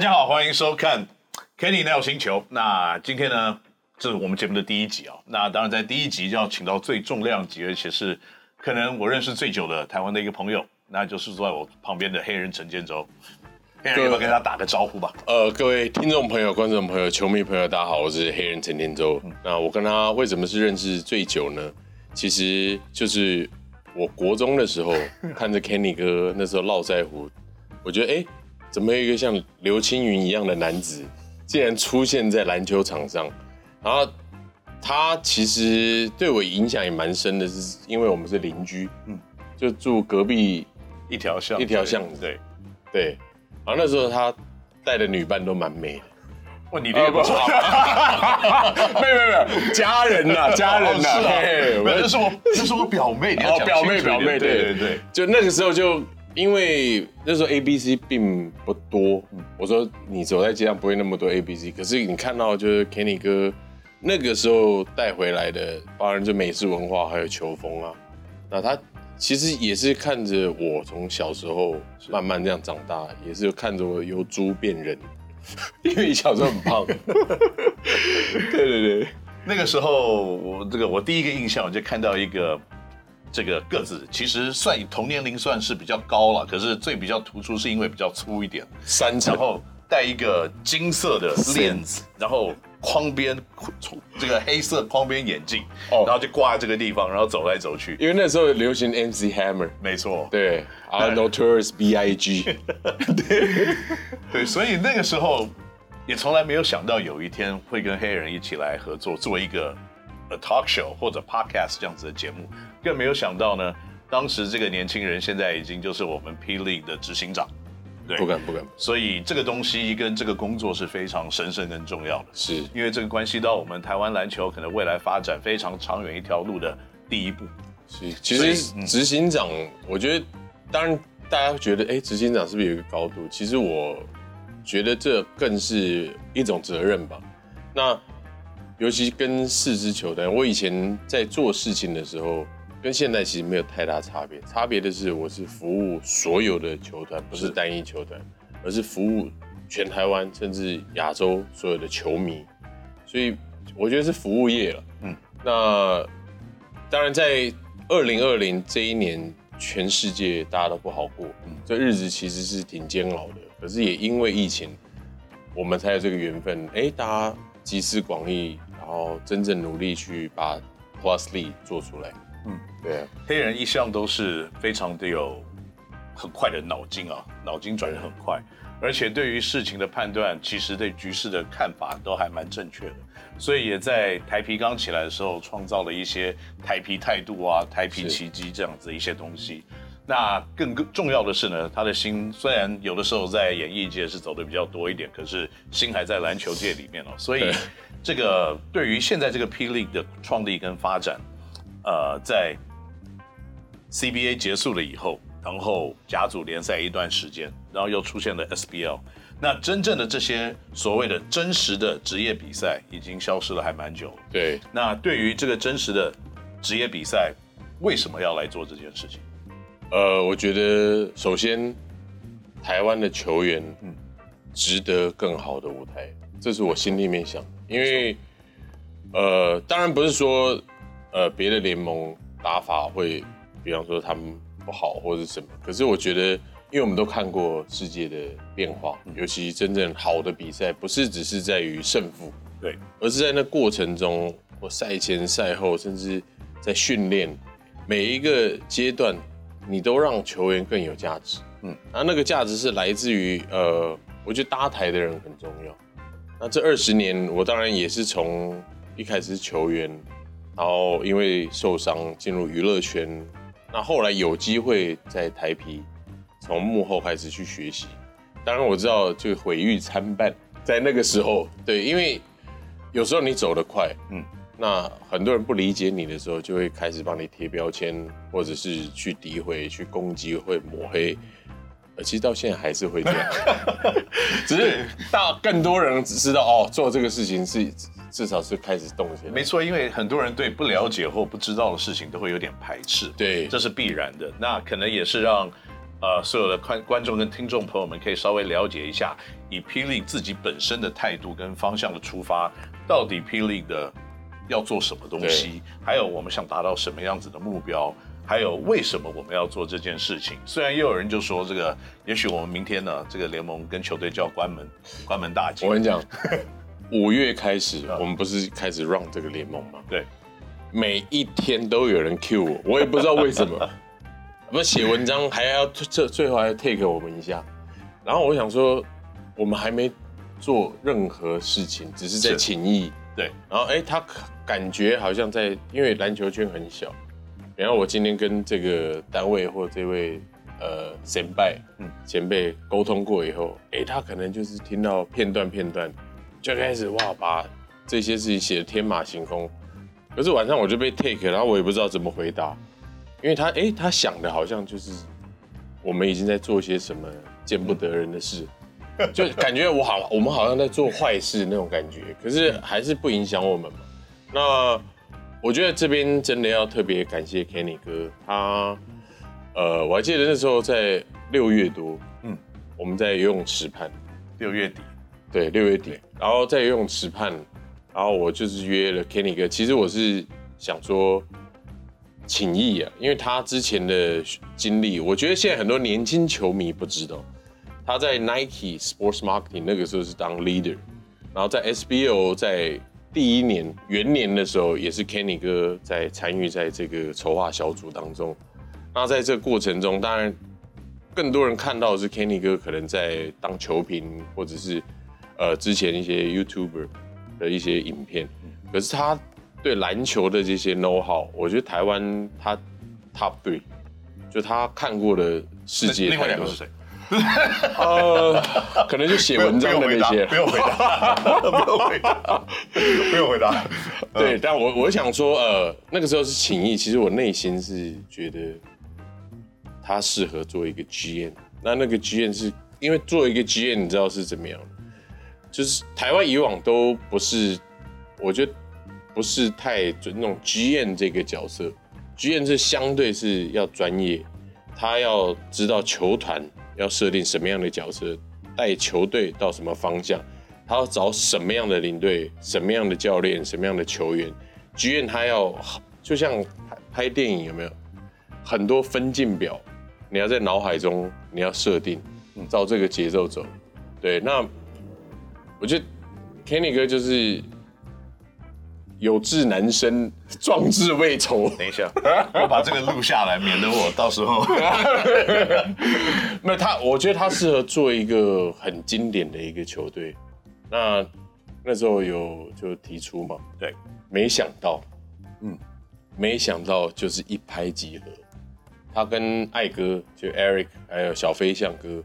家好，欢迎收看 Kenny NEL 星球。那今天呢，这是我们节目的第一集啊、哦。那当然，在第一集就要请到最重量级，而且是可能我认识最久的台湾的一个朋友，那就是坐在我旁边的黑人陈建州。黑人，要不要跟他打个招呼吧？呃，各位听众朋友、观众朋友、球迷朋友，大家好，我是黑人陈建州。嗯、那我跟他为什么是认识最久呢？其实就是我国中的时候 看着 Kenny 哥那时候络腮胡，我觉得哎。诶怎么有一个像刘青云一样的男子，竟然出现在篮球场上？然后他其实对我影响也蛮深的，是因为我们是邻居，嗯，就住隔壁一条巷，一条巷子，对对。然后那时候他带的女伴都蛮美的。哇，你这个不错，没有没有没有，家人呐，家人呐，是啊，这是我这是我表妹，你要表妹表妹，对对对，就那个时候就。因为那时候 A B C 并不多，我说你走在街上不会那么多 A B C，可是你看到就是 Kenny 哥那个时候带回来的，当然就美式文化还有球风啊，那他其实也是看着我从小时候慢慢这样长大，也是看着我由猪变人，因为你小时候很胖，对对对，那个时候我这个我第一个印象我就看到一个。这个个子其实算以同年龄算是比较高了，可是最比较突出是因为比较粗一点，三层，然后戴一个金色的链子，然后框边这个黑色框边眼镜，哦，然后就挂在这个地方，然后走来走去。因为那时候流行 MC Hammer，没错，对，Our Notorious B.I.G.，对 对，所以那个时候也从来没有想到有一天会跟黑人一起来合作，做一个 talk show 或者 podcast 这样子的节目。更没有想到呢，当时这个年轻人现在已经就是我们 P League 的执行长，对，不敢不敢。所以这个东西跟这个工作是非常神圣跟重要的，是因为这个关系到我们台湾篮球可能未来发展非常长远一条路的第一步。是，其实执行长，我觉得，当然大家觉得，哎，执行长是不是有一个高度？其实我觉得这更是一种责任吧。那尤其跟四支球队，我以前在做事情的时候。跟现在其实没有太大差别，差别的是我是服务所有的球团，不是单一球团，而是服务全台湾甚至亚洲所有的球迷，所以我觉得是服务业了。嗯，那当然在二零二零这一年，全世界大家都不好过，嗯，这日子其实是挺煎熬的。可是也因为疫情，我们才有这个缘分，哎，大家集思广益，然后真正努力去把 Plus League 做出来。嗯，对啊，黑人一向都是非常的有很快的脑筋啊，脑筋转得很快，而且对于事情的判断，其实对局势的看法都还蛮正确的，所以也在台皮刚起来的时候，创造了一些台皮态度啊、台皮奇迹这样子一些东西。那更更重要的是呢，他的心虽然有的时候在演艺界是走的比较多一点，可是心还在篮球界里面哦。所以这个对于现在这个 P League 的创立跟发展。呃，在 CBA 结束了以后，然后甲组联赛一段时间，然后又出现了 SBL。那真正的这些所谓的真实的职业比赛已经消失了，还蛮久了。对。那对于这个真实的职业比赛，为什么要来做这件事情？呃，我觉得首先台湾的球员嗯值得更好的舞台，这是我心里面想。因为呃，当然不是说。呃，别的联盟打法会，比方说他们不好或者什么，可是我觉得，因为我们都看过世界的变化，尤其真正好的比赛，不是只是在于胜负，对，而是在那过程中，或赛前赛后，甚至在训练每一个阶段，你都让球员更有价值，嗯，那那个价值是来自于，呃，我觉得搭台的人很重要。那这二十年，我当然也是从一开始是球员。然后因为受伤进入娱乐圈，那后来有机会在台皮从幕后开始去学习。当然我知道就毁誉参半，在那个时候，对，因为有时候你走得快，嗯，那很多人不理解你的时候，就会开始帮你贴标签，或者是去诋毁、去攻击、会抹黑。呃，其实到现在还是会这样，只是大更多人只知道哦，做这个事情是。至少是开始动起来，没错，因为很多人对不了解或不知道的事情都会有点排斥，对，这是必然的。那可能也是让呃，所有的观观众跟听众朋友们可以稍微了解一下，以霹雳自己本身的态度跟方向的出发，到底霹雳的要做什么东西，还有我们想达到什么样子的目标，还有为什么我们要做这件事情。虽然也有人就说这个，也许我们明天呢，这个联盟跟球队就要关门，关门大吉。我跟你讲，五月开始，我们不是开始 run 这个联盟吗？对，每一天都有人 cue 我，我也不知道为什么。不写文章还要最最后还要 take 我们一下，然后我想说，我们还没做任何事情，只是在情谊。对，然后哎、欸，他感觉好像在，因为篮球圈很小。然后我今天跟这个单位或这位呃前辈，嗯，前辈沟通过以后，哎、欸，他可能就是听到片段片段，就开始哇，把这些事情写的天马行空。可是晚上我就被 take，然后我也不知道怎么回答。因为他哎、欸，他想的好像就是我们已经在做些什么见不得人的事，就感觉我好，我们好像在做坏事那种感觉。可是还是不影响我们嘛。那我觉得这边真的要特别感谢 Kenny 哥，他呃，我还记得那时候在六月多，嗯，我们在游泳池畔，六月底，对，六月底，然后在游泳池畔，然后我就是约了 Kenny 哥。其实我是想说。请益啊，因为他之前的经历，我觉得现在很多年轻球迷不知道，他在 Nike Sports Marketing 那个时候是当 leader，然后在 SBO 在第一年元年的时候，也是 Kenny 哥在参与在这个筹划小组当中。那在这个过程中，当然更多人看到的是 Kenny 哥可能在当球评，或者是呃之前一些 YouTuber 的一些影片，可是他。对篮球的这些 know how，我觉得台湾他 top three，就他看过的世界。另外两个是谁？呃，可能就写文章的那些。不用回答，不用回答，不用回答。对，但我我想说，呃，那个时候是情谊，其实我内心是觉得他适合做一个 GM。那那个 GM 是因为做一个 GM，你知道是怎么样？就是台湾以往都不是，我觉得。不是太准那种 GM 这个角色，GM 是相对是要专业，他要知道球团要设定什么样的角色，带球队到什么方向，他要找什么样的领队，什么样的教练，什么样的球员，GM 他要就像拍电影有没有？很多分镜表，你要在脑海中你要设定，照这个节奏走，对，那我觉得 Kenny 哥就是。有志难伸，壮志未酬。等一下，我把这个录下来，免得我到时候。没有他，我觉得他适合做一个很经典的一个球队。那那时候有就提出嘛，对，没想到，嗯，没想到就是一拍即合。他跟艾哥就 Eric 还有小飞象哥，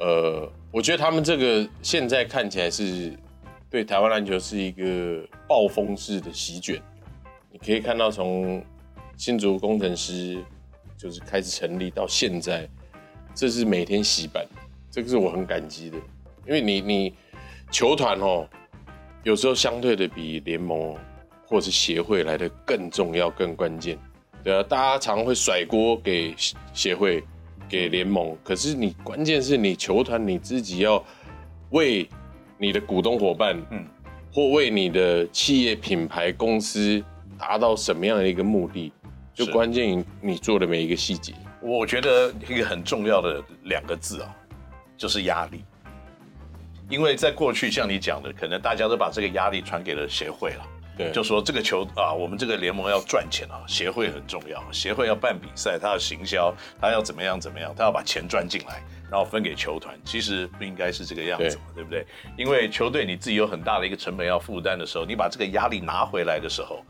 呃，我觉得他们这个现在看起来是。对台湾篮球是一个暴风式的席卷，你可以看到从新竹工程师就是开始成立到现在，这是每天洗版，这个是我很感激的，因为你你球团哦，有时候相对的比联盟或者协会来的更重要、更关键，对啊，大家常会甩锅给协会、给联盟，可是你关键是你球团你自己要为。你的股东伙伴，嗯，或为你的企业品牌公司达到什么样的一个目的，就关键你做的每一个细节。我觉得一个很重要的两个字啊，就是压力。因为在过去像你讲的，可能大家都把这个压力传给了协会了，对，就说这个球啊，我们这个联盟要赚钱啊，协会很重要，协会要办比赛，他要行销，他要怎么样怎么样，他要把钱赚进来。然后分给球团，其实不应该是这个样子嘛，对，对不对？因为球队你自己有很大的一个成本要负担的时候，你把这个压力拿回来的时候，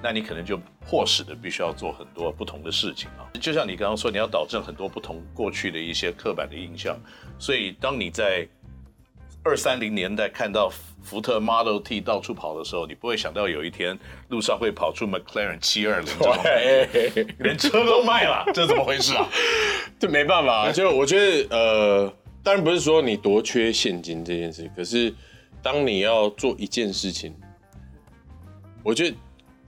那你可能就迫使的必须要做很多不同的事情啊。就像你刚刚说，你要导正很多不同过去的一些刻板的印象，所以当你在二三零年代看到福特 Model T 到处跑的时候，你不会想到有一天路上会跑出 McLaren 七二零，连车都卖了，这怎么回事啊？这没办法，就我觉得，呃，当然不是说你多缺现金这件事，可是当你要做一件事情，我觉得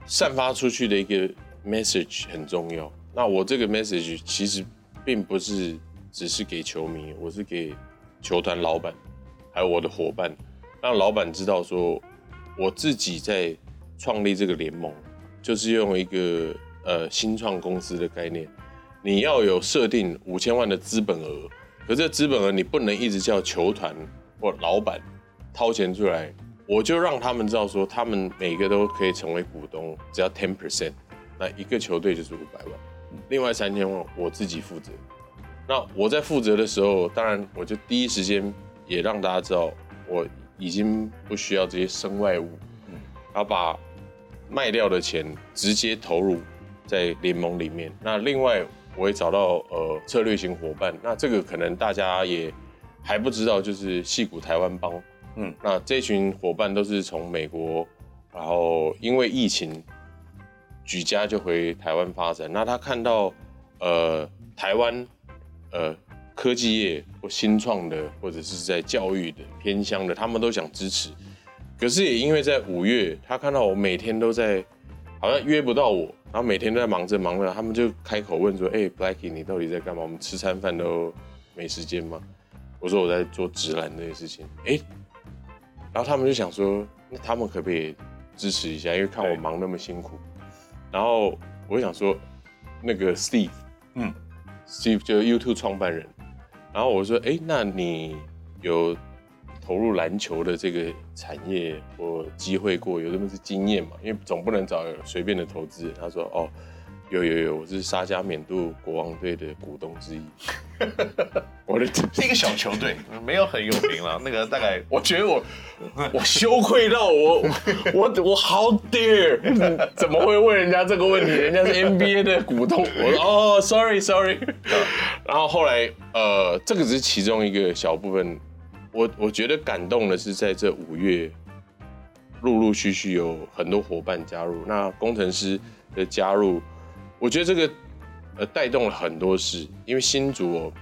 散发出去的一个 message 很重要。那我这个 message 其实并不是只是给球迷，我是给球团老板，还有我的伙伴，让老板知道说，我自己在创立这个联盟，就是用一个呃新创公司的概念，你要有设定五千万的资本额，可这资本额你不能一直叫球团或老板掏钱出来，我就让他们知道说，他们每个都可以成为股东，只要 ten percent，那一个球队就是五百万，另外三千万我自己负责。那我在负责的时候，当然我就第一时间也让大家知道，我已经不需要这些身外物，嗯，然后把卖掉的钱直接投入在联盟里面。那另外我也找到呃策略型伙伴，那这个可能大家也还不知道，就是戏谷台湾帮，嗯，那这群伙伴都是从美国，然后因为疫情举家就回台湾发展。那他看到呃台湾。呃，科技业或新创的，或者是在教育的偏乡的，他们都想支持。可是也因为在五月，他看到我每天都在，好像约不到我，然后每天都在忙着忙着，他们就开口问说：“哎、，Blacky，你到底在干嘛？我们吃餐饭都没时间吗？”我说：“我在做直男这些事情。”哎，然后他们就想说：“那他们可不可以支持一下？因为看我忙那么辛苦。”然后我想说：“那个 Steve，嗯。” Steve 就是 YouTube 创办人，然后我说：“哎，那你有投入篮球的这个产业或机会过，有这么是经验嘛？因为总不能找随便的投资。”他说：“哦。”有有有，我是沙加缅度国王队的股东之一。我的 是一个小球队，没有很有名了。那个大概，我觉得我我羞愧到我我我好 dare，怎么会问人家这个问题？人家是 NBA 的股东。我说哦，sorry sorry。然后后来呃，这个只是其中一个小部分。我我觉得感动的是，在这五月，陆陆续续有很多伙伴加入，那工程师的加入。我觉得这个呃带动了很多事，因为新竹哦，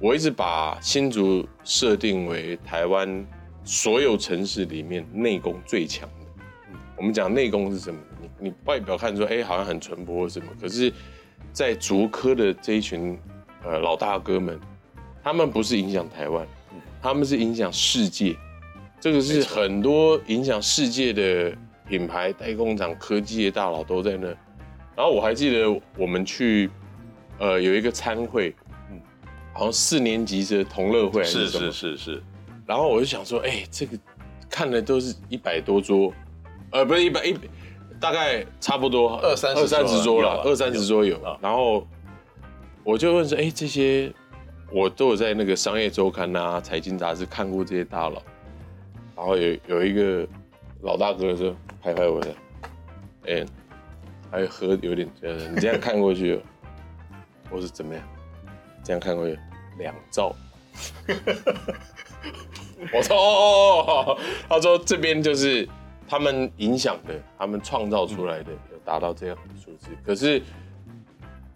我一直把新竹设定为台湾所有城市里面内功最强的。嗯，我们讲内功是什么？你你外表看说哎好像很淳朴什么，可是，在竹科的这一群呃老大哥们，他们不是影响台湾，他们是影响世界。这个是很多影响世界的品牌代工厂、科技的大佬都在那。然后我还记得我们去，呃，有一个餐会，嗯，好像四年级的同乐会还是什么？是是是是。然后我就想说，哎、欸，这个看的都是一百多桌，呃，不是一百一，大概差不多二三二三十桌了，二三十桌有。然后我就问说，哎、欸，这些我都有在那个商业周刊啊、财经杂志看过这些大佬。然后有有一个老大哥说，拍拍我的，哎、欸。还喝有点呃，你这样看过去，我是怎么样？这样看过去两兆。我说哦，他说这边就是他们影响的，他们创造出来的，有达到这样的数字。可是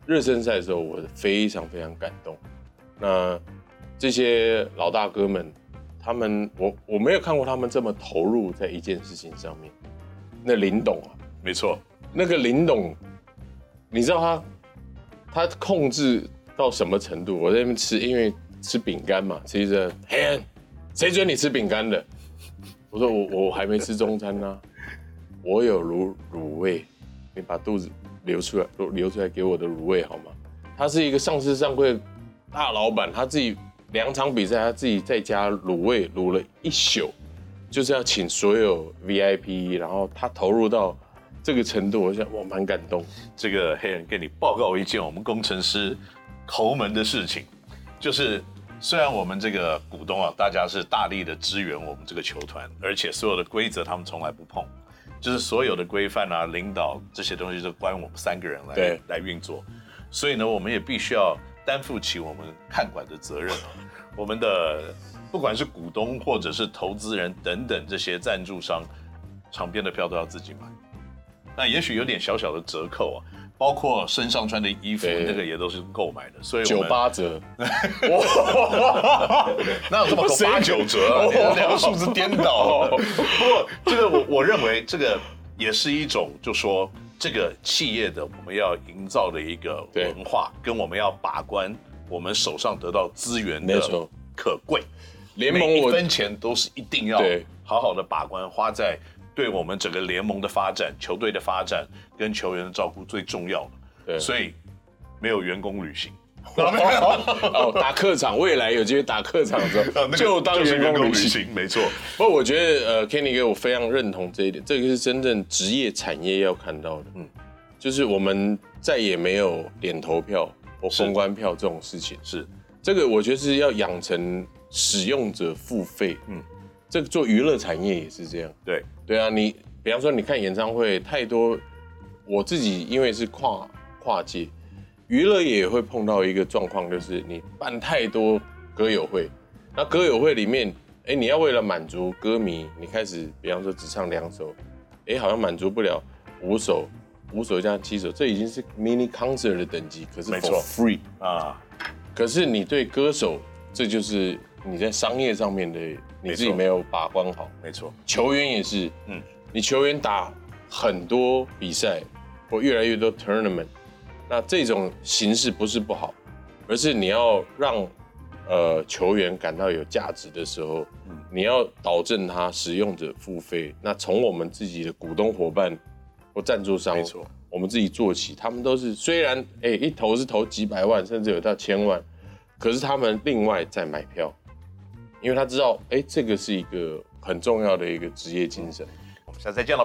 热身赛的时候，我非常非常感动。那这些老大哥们，他们我我没有看过他们这么投入在一件事情上面。那林董啊，没错。那个林董，你知道他他控制到什么程度？我在那边吃，因为吃饼干嘛，吃着，嘿，谁准你吃饼干的？我说我我还没吃中餐呢、我有卤卤味，你把肚子留出来，留出来给我的卤味好吗？他是一个上市上柜大老板，他自己两场比赛，他自己在家卤味卤了一宿，就是要请所有 VIP，然后他投入到。这个程度，我想我蛮感动。这个黑人跟你报告一件我们工程师头门的事情，就是虽然我们这个股东啊，大家是大力的支援我们这个球团，而且所有的规则他们从来不碰，就是所有的规范啊、领导这些东西都关我们三个人来对来运作，所以呢，我们也必须要担负起我们看管的责任。我们的不管是股东或者是投资人等等这些赞助商，场边的票都要自己买。那也许有点小小的折扣啊，包括身上穿的衣服，那个也都是购买的，所以九八折，哪有这么多八九折啊？两个数字颠倒。不过这个我我认为这个也是一种，就说这个企业的我们要营造的一个文化，跟我们要把关我们手上得到资源的可贵。联盟我一分钱都是一定要好好的把关，花在对我们整个联盟的发展、球队的发展跟球员的照顾最重要的。对，所以没有员工旅行。哦，打客场，未来有机会打客场的时候，就当员工旅行，没错。不过我觉得，呃，Kenny 哥，我非常认同这一点，这个是真正职业产业要看到的。嗯，就是我们再也没有点投票或公关票这种事情。是，这个我觉得是要养成使用者付费。嗯，这个做娱乐产业也是这样。对，对啊，你比方说你看演唱会太多，我自己因为是跨跨界。娱乐也会碰到一个状况，就是你办太多歌友会，那歌友会里面，哎，你要为了满足歌迷，你开始，比方说只唱两首，哎，好像满足不了五首，五首加七首，这已经是 mini concert 的等级，可是没错，free 啊，可是你对歌手，这就是你在商业上面的你自己没有把关好，没错，球员也是，嗯，你球员打很多比赛或越来越多 tournament。那这种形式不是不好，而是你要让呃球员感到有价值的时候，嗯，你要导正他使用者付费。那从我们自己的股东伙伴或赞助商，没错，我们自己做起，他们都是虽然哎一投是投几百万，甚至有到千万，可是他们另外再买票，因为他知道，哎，这个是一个很重要的一个职业精神。我们下次再见了。